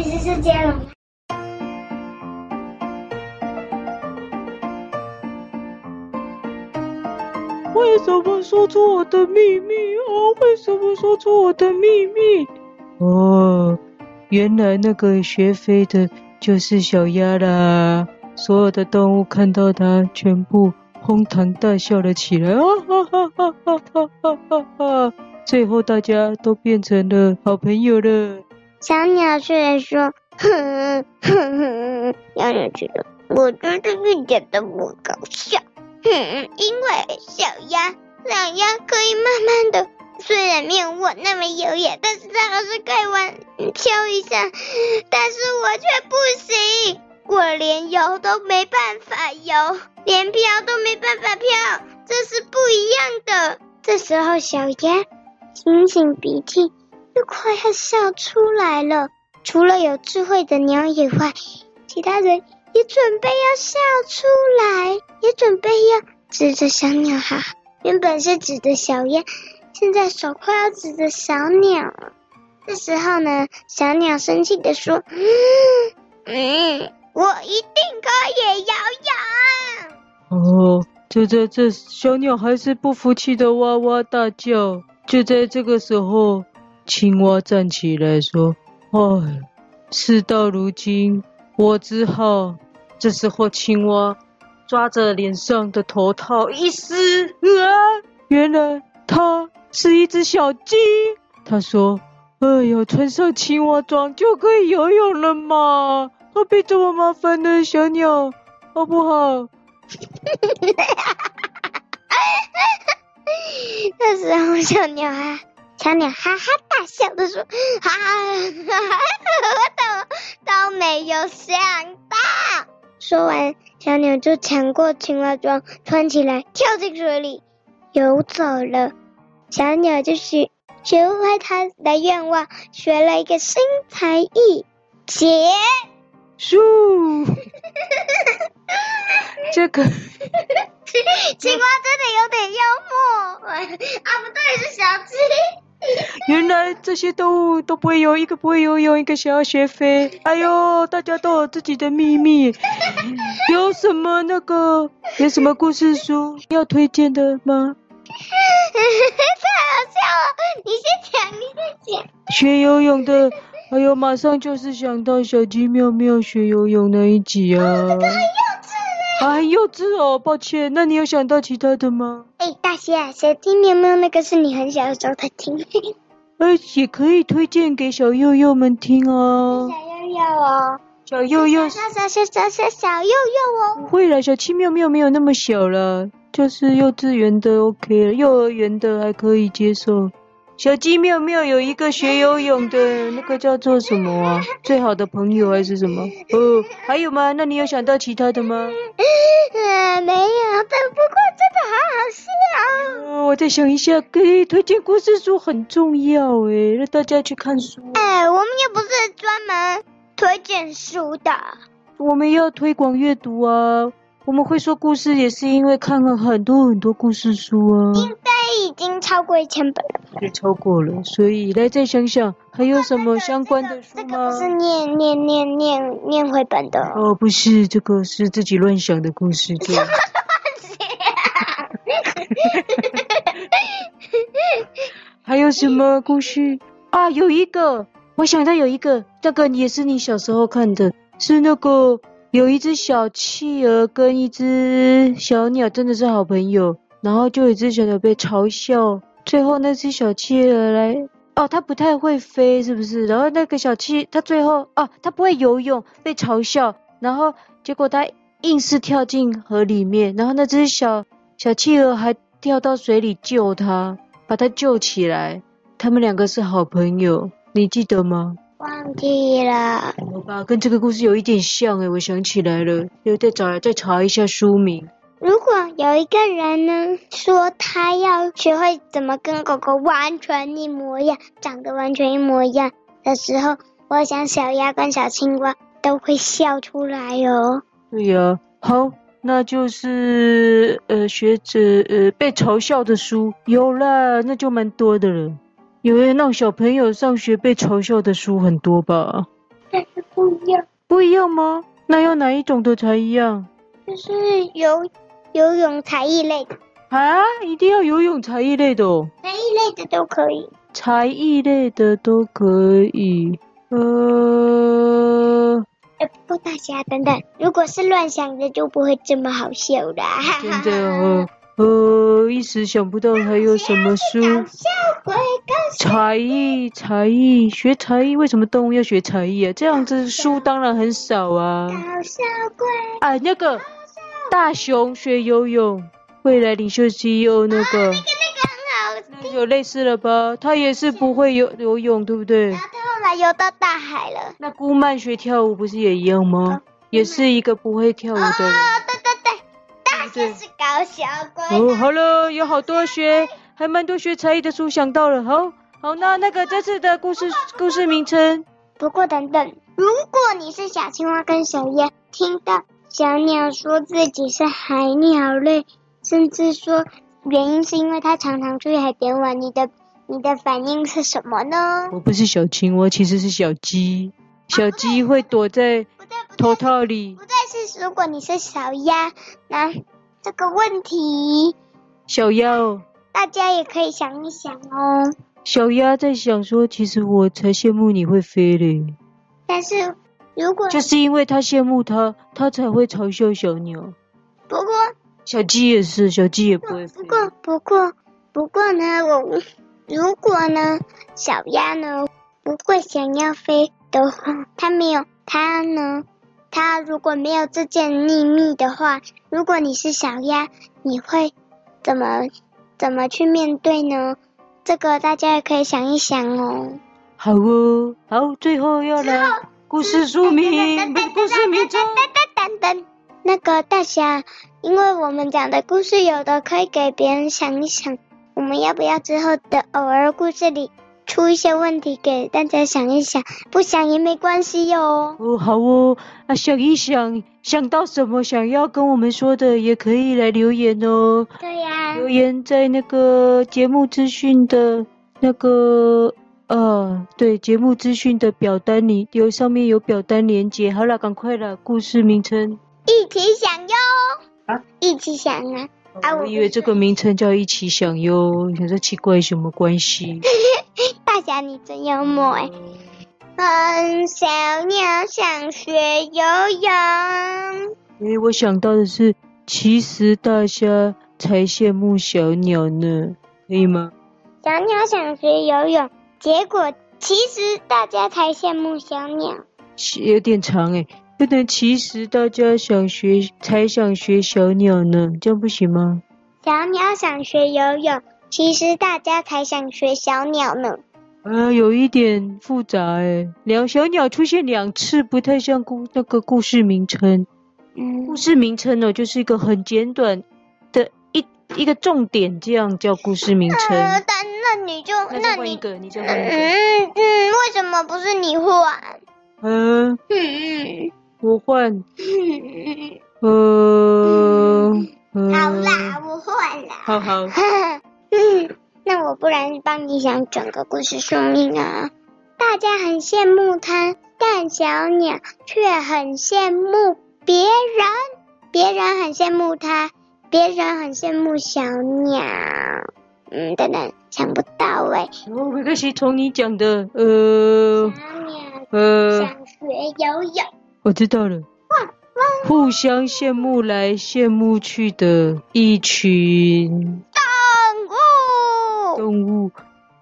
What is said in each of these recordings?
其实是这样。为什么说出我的秘密哦？为什么说出我的秘密？哦，原来那个学飞的就是小鸭啦！所有的动物看到它，全部哄堂大笑了起来，啊哈哈哈哈哈哈哈哈！最后大家都变成了好朋友了。小鸟虽然说，哼哼哼，小鸟觉得，我觉得一点都不搞笑。哼，因为小鸭，小鸭可以慢慢的，虽然没有我那么优雅，但是它还是可以玩飘一下，但是我却不行，我连游都没办法游，连飘都没办法飘，这是不一样的。这时候小鸭擤擤鼻涕，又快要笑出来了。除了有智慧的鸟以外，其他人。也准备要笑出来，也准备要指着小鸟哈。原本是指着小鸭，现在手快要指着小鸟。这时候呢，小鸟生气地说：“嗯，我一定可以游泳。”哦，就在这，小鸟还是不服气的哇哇大叫。就在这个时候，青蛙站起来说：“哎，事到如今。”我只好，这时候青蛙抓着脸上的头套一撕，啊，原来它是一只小鸡。他说：“哎呦，穿上青蛙装就可以游泳了嘛，何必这么麻烦呢？小鸟，好不好？” 这时候小鸟啊。小鸟哈哈大笑的说：“哈哈，我都都没有想到。”说完，小鸟就抢过青蛙装，穿起来，跳进水里，游走了。小鸟就学学会它的愿望，学了一个新才艺——结束。这个 青蛙真的有点幽默啊！不对，是小鸡。原来这些动物都不会游，一个不会游泳，一个想要学飞。哎呦，大家都有自己的秘密。有什么那个有什么故事书要推荐的吗？太好笑了！你先讲，你先讲。学游泳的，哎呦，马上就是想到小鸡妙妙学游泳那一集啊。哦，那个很幼稚嘞。啊，很幼稚哦，抱歉。那你有想到其他的吗？哎，大侠，小鸡妙妙那个是你很小的时候才听的，而且可以推荐给小幼幼们听哦。小幼幼哦，小幼幼，小小小小小小幼幼哦。不会啦，小七妙妙没有那么小了，就是幼稚园的 OK 了，幼儿园的还可以接受。小鸡妙妙有一个学游泳的那个叫做什么啊？最好的朋友还是什么？哦，还有吗？那你有想到其他的吗？嗯，没有，但不过真的好好笑。哦，我再想一下，给推荐故事书很重要诶，让大家去看书。哎，我们又不是专门推荐书的，我们要推广阅读啊。我们会说故事也是因为看了很多很多故事书啊。应该已经超过一千本了。也超过了，所以来再想想还有什么相关的书吗？这个这个不是念念念念念绘本的哦，不是，这个是自己乱想的故事。对。什 么还有什么故事啊？有一个，我想到有一个，这个也是你小时候看的，是那个。有一只小企鹅跟一只小鸟真的是好朋友，然后就有一只小鸟被嘲笑，最后那只小企鹅来，哦，它不太会飞，是不是？然后那个小企，它最后，哦，它不会游泳，被嘲笑，然后结果它硬是跳进河里面，然后那只小小企鹅还跳到水里救它，把它救起来，他们两个是好朋友，你记得吗？忘记了，好吧，跟这个故事有一点像诶，我想起来了，要再找来再查一下书名。如果有一个人呢，说他要学会怎么跟狗狗完全一模一样，长得完全一模一样的时候，我想小鸭跟小青蛙都会笑出来哦。对呀，好，那就是呃，学着呃被嘲笑的书有了，那就蛮多的了。因为让小朋友上学被嘲笑的书很多吧？但是不一样。不一样吗？那要哪一种的才一样？就是游游泳才艺类的啊，一定要游泳才艺类的哦。才艺类的都可以。才艺类的都可以。呃，呃，不过大侠等等，如果是乱想的，就不会这么好笑啦。真的哦。呃，一时想不到还有什么书。才艺，才艺，学才艺，为什么动物要学才艺啊？这样子书当然很少啊。搞笑鬼。哎，那个大熊学游泳，未来领袖 CEO 那个。那个那个很好。有类似了吧？他也是不会游游泳，对不对？然后他后来游到大海了。那顾曼学跳舞不是也一样吗？也是一个不会跳舞的人。这是搞笑鬼。哦，好了，有好多学，还蛮多学才艺的书，想到了，好，好，那那个这次的故事故事名称。不过等等，如果你是小青蛙跟小鸭，听到小鸟说自己是海鸟类，甚至说原因是因为它常常去海边玩，你的你的反应是什么呢？我不是小青蛙，其实是小鸡，小鸡会躲在头套里。不对，是如果你是小鸭，那。这个问题，小鸭哦，大家也可以想一想哦。小鸭在想说，其实我才羡慕你会飞嘞。但是如果就是因为他羡慕他，他才会嘲笑小鸟。不过小鸡也是，小鸡也不会飞。不过不过不过呢，我如果呢，小鸭呢不会想要飞的话，它没有它呢。他如果没有这件秘密的话，如果你是小鸭，你会怎么怎么去面对呢？这个大家也可以想一想哦。好哦，好，最后要来故事说明，故事名称。等等，那个大侠，因为我们讲的故事有的可以给别人想一想，我们要不要之后的偶尔故事里？出一些问题给大家想一想，不想也没关系哟。哦，好哦，啊，想一想，想到什么想要跟我们说的，也可以来留言哦。对呀、啊。留言在那个节目资讯的那个呃，对，节目资讯的表单里有上面有表单连接。好了，赶快了，故事名称。一起想哟。啊？一起想啊。啊，我以为这个名称叫一起想哟，你说奇怪什么关系？大侠，你真幽默哎！嗯，小鸟想学游泳。哎，我想到的是，其实大虾才羡慕小鸟呢，可以吗？小鸟想学游泳，结果其实大家才羡慕小鸟。有点长哎，不能其实大家想学才想学小鸟呢，这样不行吗？小鸟想学游泳，其实大家才想学小鸟呢。呃，有一点复杂哎，两小鸟出现两次，不太像故那个故事名称。嗯，故事名称呢，就是一个很简短的一一个重点，这样叫故事名称。呃，但那你就那，你再换一个。嗯嗯，为什么不是你换？嗯嗯，我换。呃，好啦，我换了。好好。嗯。那我不然帮你想整个故事说明啊！大家很羡慕他，但小鸟却很羡慕别人。别人很羡慕他，别人很羡慕小鸟。嗯，等等，想不到哎。哦，没关系，从你讲的，呃，小鸟呃，想学游泳。我知道了。互相羡慕来羡慕去的一群。动物，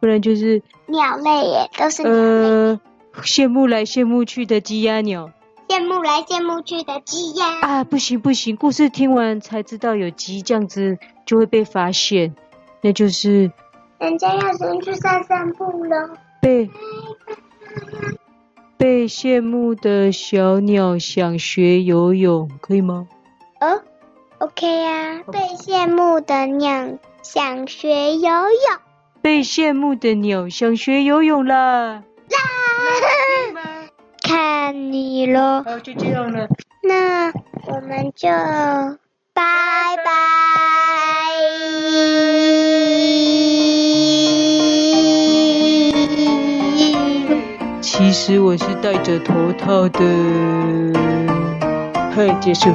不然就是鸟类耶，都是鸟类。呃，羡慕来羡慕去的鸡鸭鸟，羡慕来羡慕去的鸡鸭。啊，不行不行，故事听完才知道有鸡，这样子就会被发现，那就是人家要先去散散步了。被被羡慕的小鸟想学游泳，可以吗？哦，OK 啊，被羡慕的鸟。想学游泳，被羡慕的鸟想学游泳啦！啦，看你咯。好，就这样了。那我们就拜拜。其实我是戴着头套的。嘿，结束。